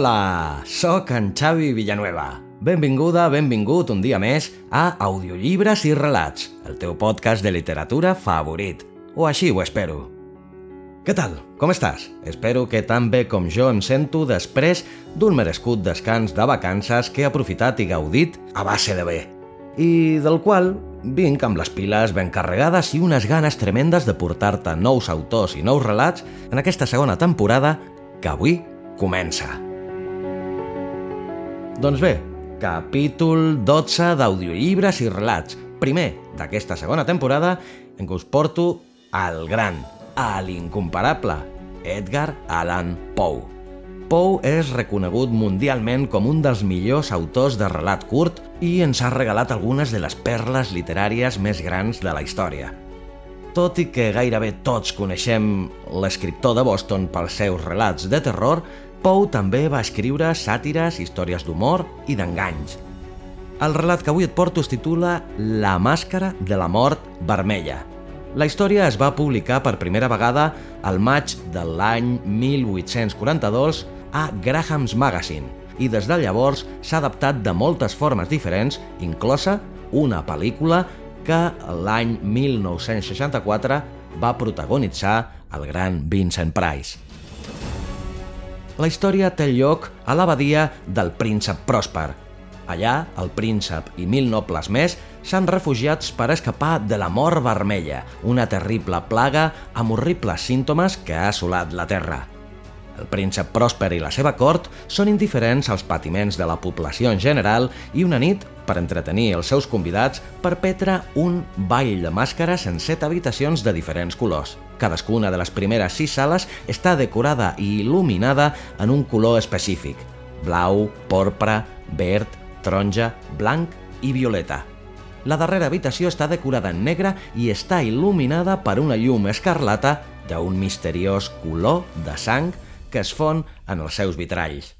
Hola, sóc en Xavi Villanueva. Benvinguda, benvingut un dia més a Audiollibres i Relats, el teu podcast de literatura favorit. O així ho espero. Què tal? Com estàs? Espero que tan bé com jo em sento després d'un merescut descans de vacances que he aprofitat i gaudit a base de bé. I del qual vinc amb les piles ben carregades i unes ganes tremendes de portar-te nous autors i nous relats en aquesta segona temporada que avui comença. Doncs bé, capítol 12 d'audiollibres i relats. Primer d'aquesta segona temporada en què us porto al gran, a l'incomparable, Edgar Allan Poe. Poe és reconegut mundialment com un dels millors autors de relat curt i ens ha regalat algunes de les perles literàries més grans de la història. Tot i que gairebé tots coneixem l'escriptor de Boston pels seus relats de terror, Poe també va escriure sàtires, històries d'humor i d'enganys. El relat que avui et porto es titula La màscara de la mort vermella. La història es va publicar per primera vegada al maig de l'any 1842 a Graham's Magazine i des de llavors s'ha adaptat de moltes formes diferents, inclosa una pel·lícula que l'any 1964 va protagonitzar el gran Vincent Price. La història té lloc a l'abadia del príncep Pròsper. Allà, el príncep i mil nobles més s'han refugiats per escapar de la mort vermella, una terrible plaga amb horribles símptomes que ha assolat la Terra. El príncep Pròsper i la seva cort són indiferents als patiments de la població en general i una nit, per entretenir els seus convidats, perpetra un ball de màscares en set habitacions de diferents colors. Cadascuna de les primeres sis sales està decorada i il·luminada en un color específic. Blau, porpra, verd, taronja, blanc i violeta. La darrera habitació està decorada en negre i està il·luminada per una llum escarlata d'un misteriós color de sang que es fon en els seus vitralls.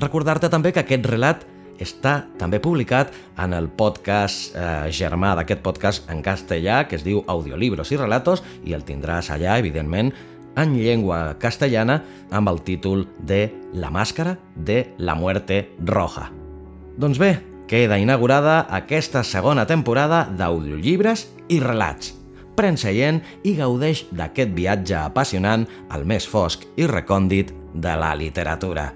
Recordar-te també que aquest relat està també publicat en el podcast eh, germà d'aquest podcast en castellà, que es diu Audiolibros i Relatos, i el tindràs allà, evidentment, en llengua castellana, amb el títol de La màscara de la muerte roja. Doncs bé, queda inaugurada aquesta segona temporada d'Audiollibres i Relats. Pren seient i gaudeix d'aquest viatge apassionant al més fosc i recòndit de la literatura.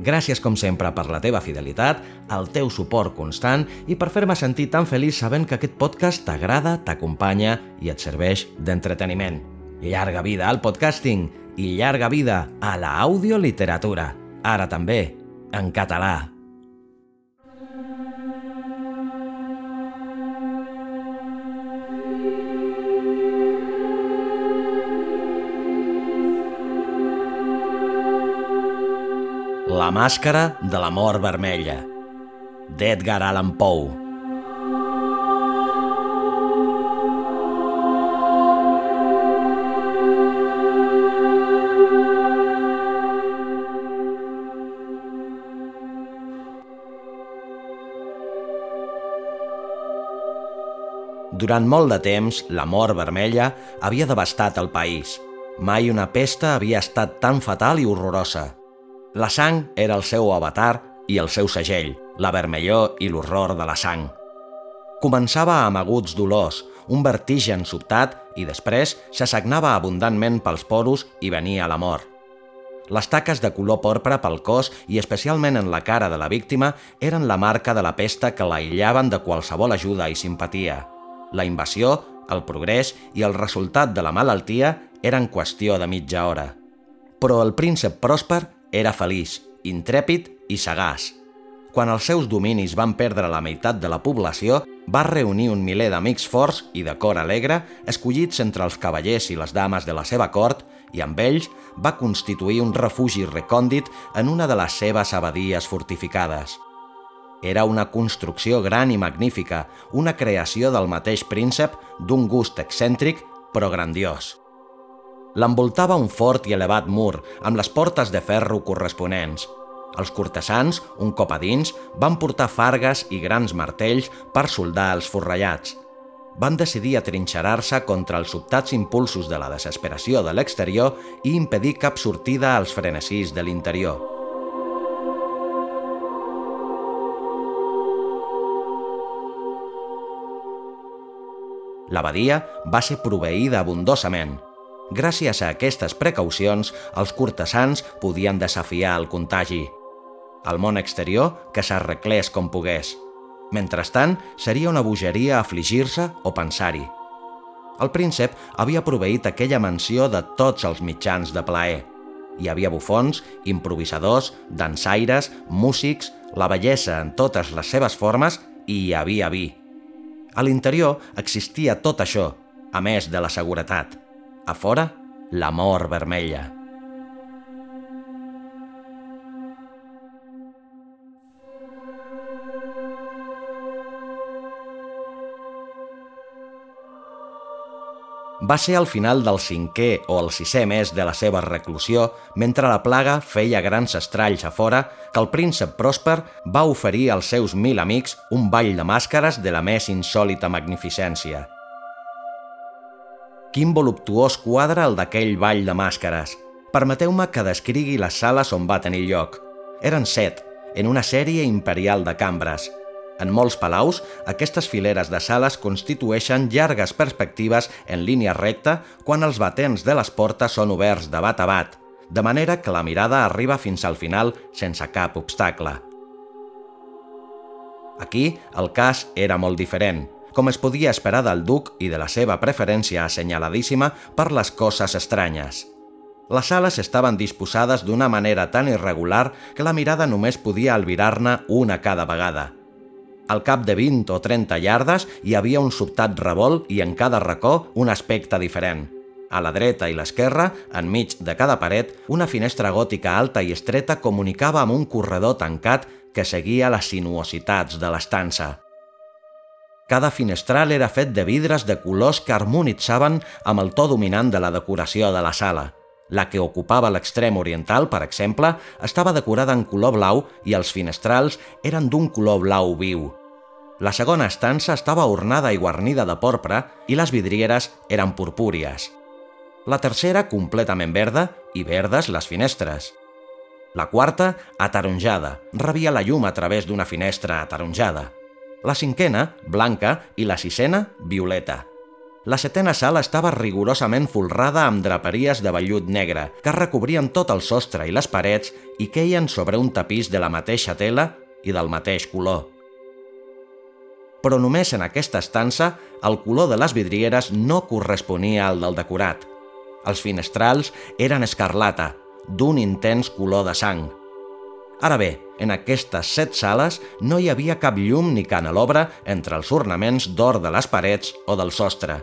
Gràcies, com sempre, per la teva fidelitat, el teu suport constant i per fer-me sentir tan feliç sabent que aquest podcast t'agrada, t'acompanya i et serveix d'entreteniment. Llarga vida al podcasting i llarga vida a la audioliteratura. Ara també, en català. La màscara de la mort vermella d'Edgar Allan Poe Durant molt de temps, la mort vermella havia devastat el país. Mai una pesta havia estat tan fatal i horrorosa. La sang era el seu avatar i el seu segell, la vermellor i l'horror de la sang. Començava amb aguts dolors, un vertigen sobtat i després s'assagnava abundantment pels poros i venia la mort. Les taques de color porpra pel cos i especialment en la cara de la víctima eren la marca de la pesta que l'aïllaven de qualsevol ajuda i simpatia. La invasió, el progrés i el resultat de la malaltia eren qüestió de mitja hora. Però el príncep Pròsper era feliç, intrèpid i sagaç. quan els seus dominis van perdre la meitat de la població, va reunir un miler d'amics forts i de cor alegre, escollits entre els cavallers i les dames de la seva cort, i amb ells va constituir un refugi recòndit en una de les seves abadies fortificades. Era una construcció gran i magnífica, una creació del mateix príncep d'un gust excèntric però grandiós. L'envoltava un fort i elevat mur, amb les portes de ferro corresponents. Els cortesans, un cop a dins, van portar fargues i grans martells per soldar els forrellats. Van decidir atrinxerar-se contra els sobtats impulsos de la desesperació de l'exterior i impedir cap sortida als frenesís de l'interior. L'abadia va ser proveïda abundosament – Gràcies a aquestes precaucions, els cortesans podien desafiar el contagi. Al món exterior, que s'arreglés com pogués. Mentrestant, seria una bogeria afligir-se o pensar-hi. El príncep havia proveït aquella mansió de tots els mitjans de plaer. Hi havia bufons, improvisadors, dansaires, músics, la bellesa en totes les seves formes i hi havia vi. A l'interior existia tot això, a més de la seguretat. A fora, la mort vermella. Va ser al final del cinquè o el sisè mes de la seva reclusió, mentre la plaga feia grans estralls a fora, que el príncep Pròsper va oferir als seus mil amics un ball de màscares de la més insòlita magnificència. Quin voluptuós quadre el d'aquell ball de màscares. Permeteu-me que descrigui les sales on va tenir lloc. Eren set, en una sèrie imperial de cambres. En molts palaus, aquestes fileres de sales constitueixen llargues perspectives en línia recta quan els batents de les portes són oberts de bat a bat, de manera que la mirada arriba fins al final sense cap obstacle. Aquí el cas era molt diferent – com es podia esperar del duc i de la seva preferència assenyaladíssima per les coses estranyes. Les sales estaven disposades d'una manera tan irregular que la mirada només podia albirar-ne una cada vegada. Al cap de 20 o 30 llardes hi havia un sobtat revolt i en cada racó un aspecte diferent. A la dreta i l'esquerra, enmig de cada paret, una finestra gòtica alta i estreta comunicava amb un corredor tancat que seguia les sinuositats de l'estança. Cada finestral era fet de vidres de colors que harmonitzaven amb el to dominant de la decoració de la sala. La que ocupava l'extrem oriental, per exemple, estava decorada en color blau i els finestrals eren d'un color blau viu. La segona estança estava ornada i guarnida de porpra i les vidrieres eren purpúries. La tercera, completament verda, i verdes les finestres. La quarta, ataronjada, rebia la llum a través d'una finestra ataronjada la cinquena, blanca, i la sisena, violeta. La setena sala estava rigorosament folrada amb draperies de vellut negre que recobrien tot el sostre i les parets i queien sobre un tapís de la mateixa tela i del mateix color. Però només en aquesta estança el color de les vidrieres no corresponia al del decorat. Els finestrals eren escarlata, d'un intens color de sang, Ara bé, en aquestes set sales no hi havia cap llum ni canelobre entre els ornaments d'or de les parets o del sostre.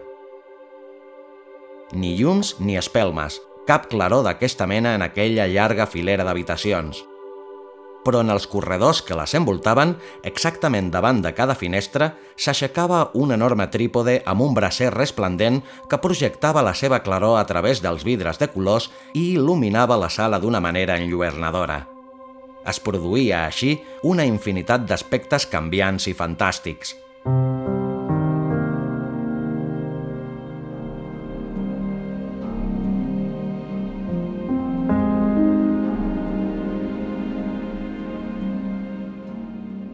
Ni llums ni espelmes, cap claror d'aquesta mena en aquella llarga filera d'habitacions. Però en els corredors que les envoltaven, exactament davant de cada finestra, s'aixecava un enorme trípode amb un bracer resplendent que projectava la seva claror a través dels vidres de colors i il·luminava la sala d'una manera enlluernadora. Es produïa així una infinitat d'aspectes canviants i fantàstics.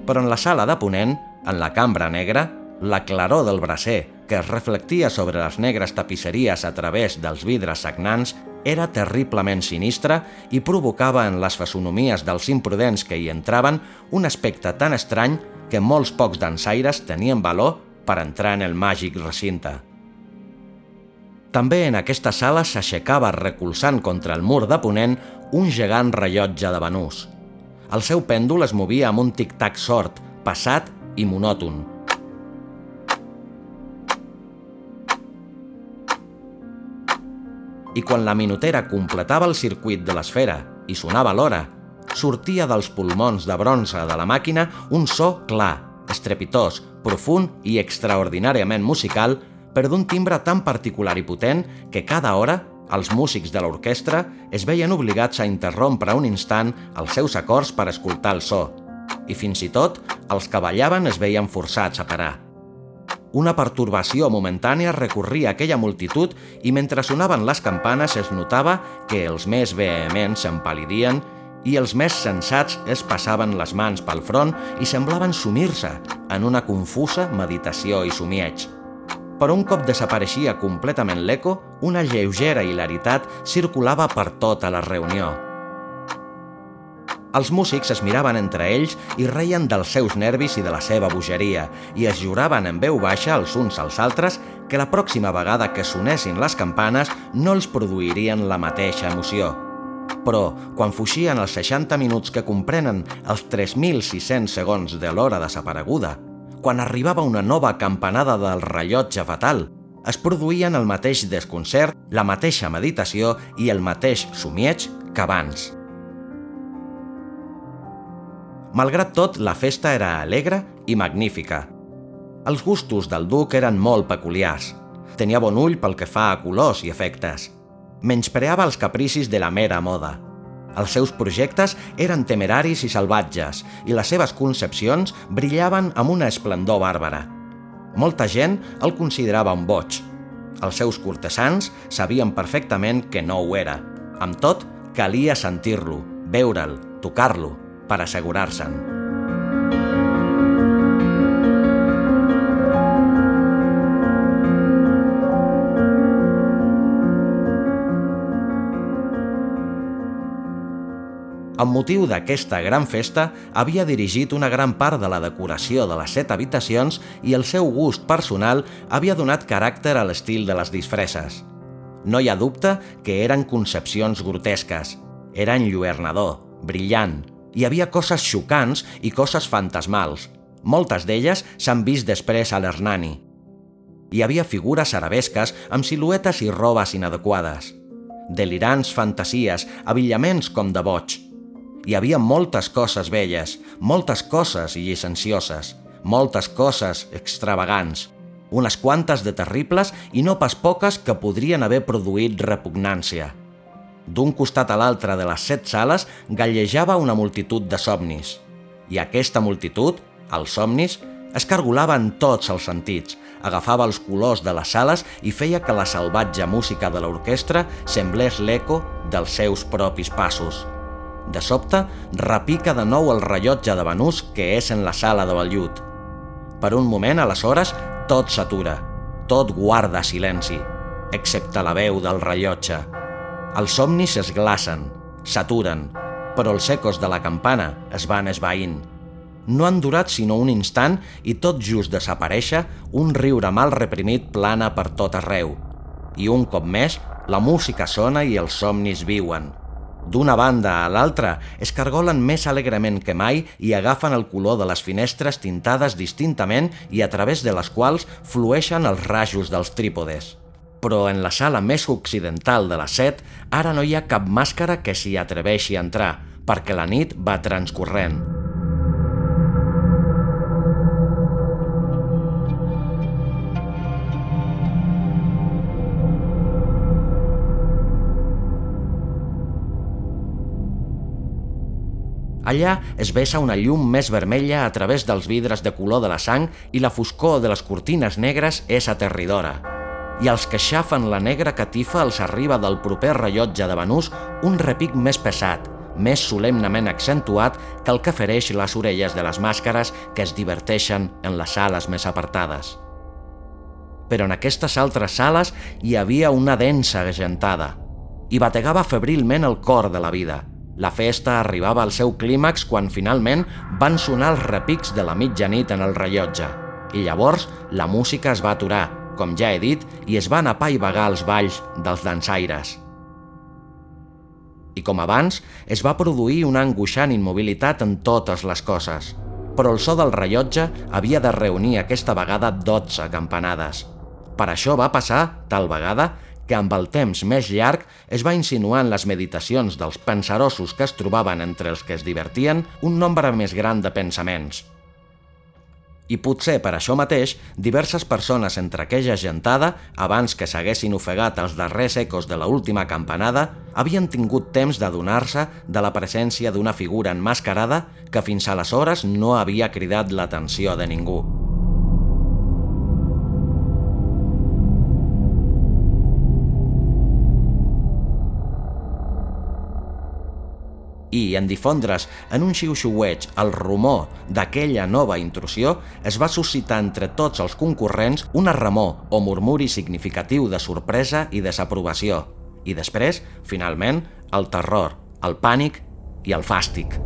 Però en la sala de Ponent, en la cambra negra, la claror del bracer, que es reflectia sobre les negres tapisseries a través dels vidres sagnants, era terriblement sinistre i provocava en les fesonomies dels imprudents que hi entraven un aspecte tan estrany que molts pocs dansaires tenien valor per entrar en el màgic recinte. També en aquesta sala s'aixecava recolzant contra el mur de ponent un gegant rellotge de Venús. El seu pèndol es movia amb un tic-tac sort, passat i monòton. I quan la minutera completava el circuit de l'esfera i sonava l'hora, sortia dels pulmons de bronze de la màquina un so clar, estrepitós, profund i extraordinàriament musical per d'un timbre tan particular i potent que cada hora els músics de l'orquestra es veien obligats a interrompre un instant els seus acords per escoltar el so, i fins i tot els que ballaven es veien forçats a parar. Una pertorbació momentània recorria aquella multitud i mentre sonaven les campanes es notava que els més vehements s'empalidien i els més sensats es passaven les mans pel front i semblaven sumir-se en una confusa meditació i somieig però un cop desapareixia completament l'eco, una lleugera hilaritat circulava per tota la reunió. Els músics es miraven entre ells i reien dels seus nervis i de la seva bogeria i es juraven en veu baixa els uns als altres que la pròxima vegada que sonessin les campanes no els produirien la mateixa emoció. Però, quan fuixien els 60 minuts que comprenen els 3.600 segons de l'hora desapareguda, quan arribava una nova campanada del rellotge fatal, es produïen el mateix desconcert, la mateixa meditació i el mateix somieig que abans. Malgrat tot, la festa era alegre i magnífica. Els gustos del duc eren molt peculiars. Tenia bon ull pel que fa a colors i efectes. Menyspreava els capricis de la mera moda – els seus projectes eren temeraris i salvatges i les seves concepcions brillaven amb una esplendor bàrbara. Molta gent el considerava un boig. Els seus cortesans sabien perfectament que no ho era. Amb tot, calia sentir-lo, veure'l, tocar-lo, per assegurar-se'n. Amb motiu d'aquesta gran festa, havia dirigit una gran part de la decoració de les set habitacions i el seu gust personal havia donat caràcter a l'estil de les disfresses. No hi ha dubte que eren concepcions grotesques. Era enlluernador, brillant, hi havia coses xocants i coses fantasmals. Moltes d'elles s'han vist després a l'Hernani. Hi havia figures arabesques amb siluetes i robes inadequades. Delirants fantasies, abillaments com de boig, hi havia moltes coses velles, moltes coses llicencioses, moltes coses extravagants, unes quantes de terribles i no pas poques que podrien haver produït repugnància. D'un costat a l'altre de les set sales gallejava una multitud de somnis. I aquesta multitud, els somnis, escargolava en tots els sentits, agafava els colors de les sales i feia que la salvatge música de l'orquestra semblés l'eco dels seus propis passos. De sobte, repica de nou el rellotge de Banús que és en la sala de vellut. Per un moment, aleshores, tot s'atura. Tot guarda silenci, excepte la veu del rellotge. Els somnis es glacen, s'aturen, però els ecos de la campana es van esvaint. No han durat sinó un instant i tot just desaparèixer, un riure mal reprimit plana per tot arreu. I un cop més, la música sona i els somnis viuen – D'una banda a l'altra, es cargolen més alegrement que mai i agafen el color de les finestres tintades distintament i a través de les quals flueixen els rajos dels trípodes. Però en la sala més occidental de la set, ara no hi ha cap màscara que s'hi atreveixi a entrar, perquè la nit va transcorrent. Allà es vessa una llum més vermella a través dels vidres de color de la sang i la foscor de les cortines negres és aterridora. I als que xafen la negra catifa els arriba del proper rellotge de Banús un repic més pesat, més solemnament accentuat que el que fereix les orelles de les màscares que es diverteixen en les sales més apartades. Però en aquestes altres sales hi havia una densa agentada i bategava febrilment el cor de la vida – la festa arribava al seu clímax quan finalment van sonar els repics de la mitjanit en el rellotge. I llavors la música es va aturar, com ja he dit, i es van apaivagar els balls dels dansaires. I com abans, es va produir una angoixant immobilitat en totes les coses. Però el so del rellotge havia de reunir aquesta vegada 12 campanades. Per això va passar, tal vegada, que amb el temps més llarg es va insinuar en les meditacions dels pensarosos que es trobaven entre els que es divertien un nombre més gran de pensaments. I potser per això mateix, diverses persones entre aquella gentada, abans que s'haguessin ofegat els darrers ecos de la última campanada, havien tingut temps d'adonar-se de la presència d'una figura enmascarada que fins aleshores no havia cridat l'atenció de ningú. I, en difondre's en un xiu-xiueig el rumor d'aquella nova intrusió, es va suscitar entre tots els concurrents una remor o murmuri significatiu de sorpresa i desaprovació. I després, finalment, el terror, el pànic i el fàstic.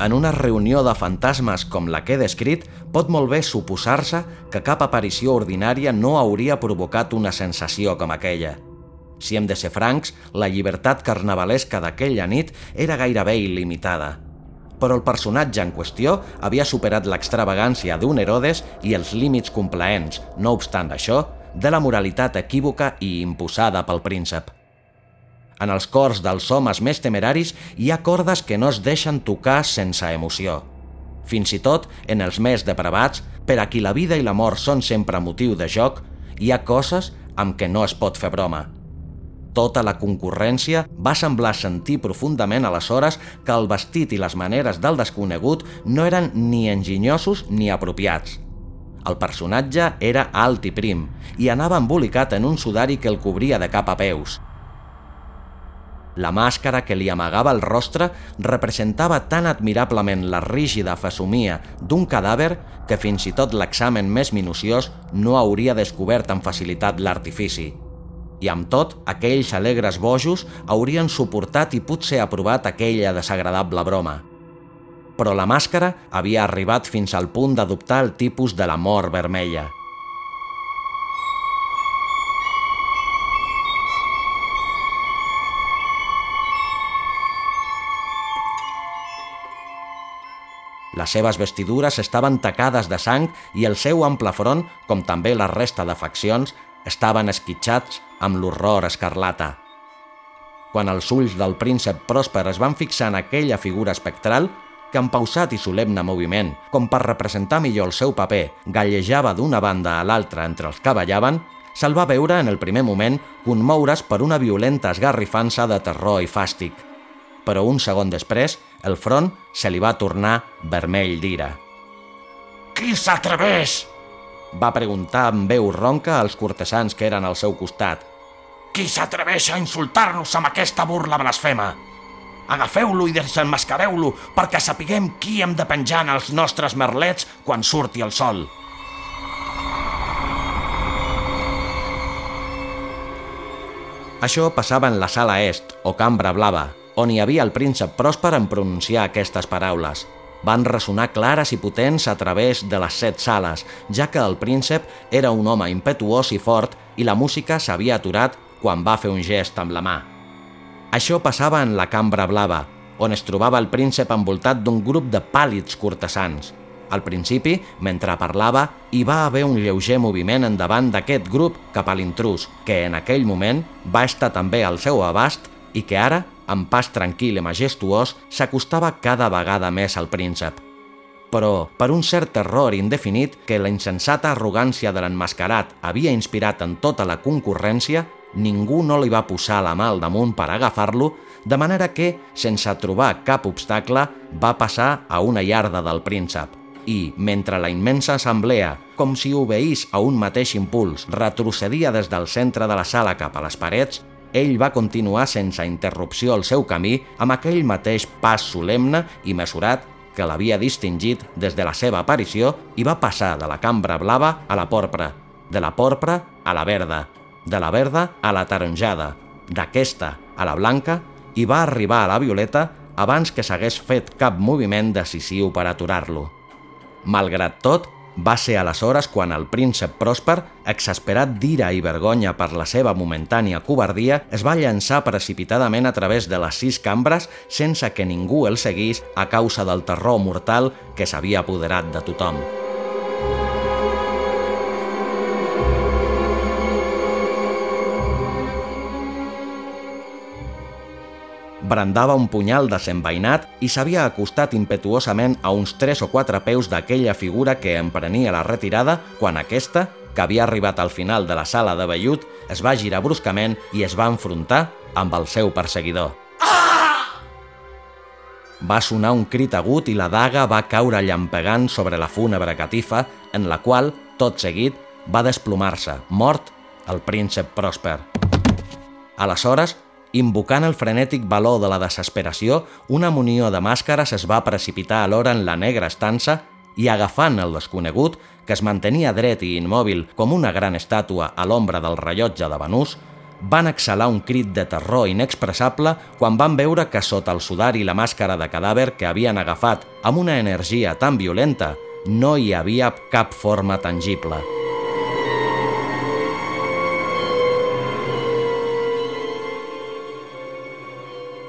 En una reunió de fantasmes com la que he descrit, pot molt bé suposar-se que cap aparició ordinària no hauria provocat una sensació com aquella. Si hem de ser francs, la llibertat carnavalesca d'aquella nit era gairebé il·limitada. Però el personatge en qüestió havia superat l'extravagància d'un Herodes i els límits complaents, no obstant això, de la moralitat equívoca i imposada pel príncep. En els cors dels homes més temeraris hi ha cordes que no es deixen tocar sense emoció. Fins i tot, en els més depravats, per a qui la vida i la mort són sempre motiu de joc, hi ha coses amb què no es pot fer broma. Tota la concurrència va semblar sentir profundament aleshores que el vestit i les maneres del desconegut no eren ni enginyosos ni apropiats. El personatge era alt i prim i anava embolicat en un sudari que el cobria de cap a peus – la màscara que li amagava el rostre representava tan admirablement la rígida fesomia d'un cadàver que fins i tot l'examen més minuciós no hauria descobert amb facilitat l'artifici. I amb tot, aquells alegres bojos haurien suportat i potser aprovat aquella desagradable broma. Però la màscara havia arribat fins al punt d'adoptar el tipus de la mort vermella – Les seves vestidures estaven tacades de sang i el seu ample front, com també la resta de faccions, estaven esquitxats amb l'horror escarlata. Quan els ulls del príncep Pròsper es van fixar en aquella figura espectral, que amb pausat i solemne moviment, com per representar millor el seu paper, gallejava d'una banda a l'altra entre els que ballaven, se'l va veure en el primer moment conmoure's per una violenta esgarrifança de terror i fàstic. Però un segon després el front se li va tornar vermell d'ira. Qui s'atreveix? Va preguntar amb veu ronca als cortesans que eren al seu costat. Qui s'atreveix a insultar-nos amb aquesta burla blasfema? Agafeu-lo i desenmascareu-lo perquè sapiguem qui hem de penjar en els nostres merlets quan surti el sol. Això passava en la sala est, o cambra blava, on hi havia el príncep pròsper en pronunciar aquestes paraules. Van ressonar clares i potents a través de les set sales, ja que el príncep era un home impetuós i fort i la música s'havia aturat quan va fer un gest amb la mà. Això passava en la cambra blava, on es trobava el príncep envoltat d'un grup de pàl·lids cortesans. Al principi, mentre parlava, hi va haver un lleuger moviment endavant d'aquest grup cap a l'intrus, que en aquell moment va estar també al seu abast i que ara amb pas tranquil i majestuós, s'acostava cada vegada més al príncep. Però, per un cert terror indefinit que la insensata arrogància de l'enmascarat havia inspirat en tota la concurrència, ningú no li va posar la mà al damunt per agafar-lo, de manera que, sense trobar cap obstacle, va passar a una llarda del príncep. I, mentre la immensa assemblea, com si obeís a un mateix impuls, retrocedia des del centre de la sala cap a les parets, ell va continuar sense interrupció el seu camí amb aquell mateix pas solemne i mesurat que l'havia distingit des de la seva aparició i va passar de la cambra blava a la porpra, de la porpra a la verda, de la verda a la taronjada, d'aquesta a la blanca i va arribar a la violeta abans que s'hagués fet cap moviment decisiu per aturar-lo. Malgrat tot, va ser aleshores quan el príncep Pròsper, exasperat d'ira i vergonya per la seva momentània covardia, es va llançar precipitadament a través de les sis cambres sense que ningú el seguís a causa del terror mortal que s'havia apoderat de tothom. Brandava un punyal desenvainat i s'havia acostat impetuosament a uns tres o quatre peus d'aquella figura que emprenia la retirada quan aquesta, que havia arribat al final de la sala de vellut, es va girar bruscament i es va enfrontar amb el seu perseguidor. Va sonar un crit agut i la daga va caure llampegant sobre la fúnebre catifa, en la qual, tot seguit, va desplomar-se, mort, el príncep Pròsper. Aleshores, Invocant el frenètic valor de la desesperació, una munió de màscares es va precipitar alhora en la negra estança i agafant el desconegut, que es mantenia dret i immòbil com una gran estàtua a l'ombra del rellotge de Banús, van exhalar un crit de terror inexpressable quan van veure que sota el sudari i la màscara de cadàver que havien agafat amb una energia tan violenta no hi havia cap forma tangible.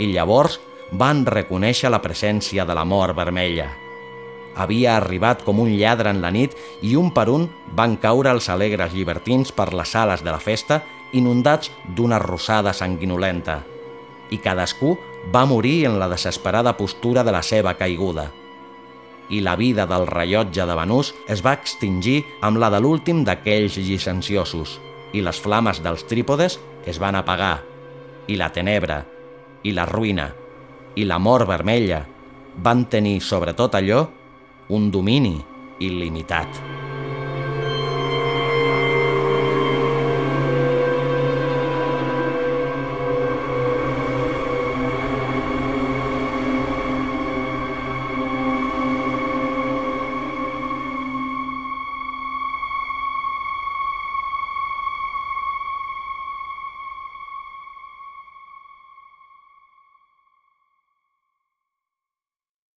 I llavors van reconèixer la presència de la mort vermella. Havia arribat com un lladre en la nit i un per un van caure els alegres llibertins per les sales de la festa inundats d'una rosada sanguinolenta. I cadascú va morir en la desesperada postura de la seva caiguda. I la vida del rellotge de Banús es va extingir amb la de l'últim d'aquells llicenciosos, i les flames dels trípodes es van apagar, i la tenebra, i la ruïna i la mort vermella van tenir sobre tot allò un domini il·limitat.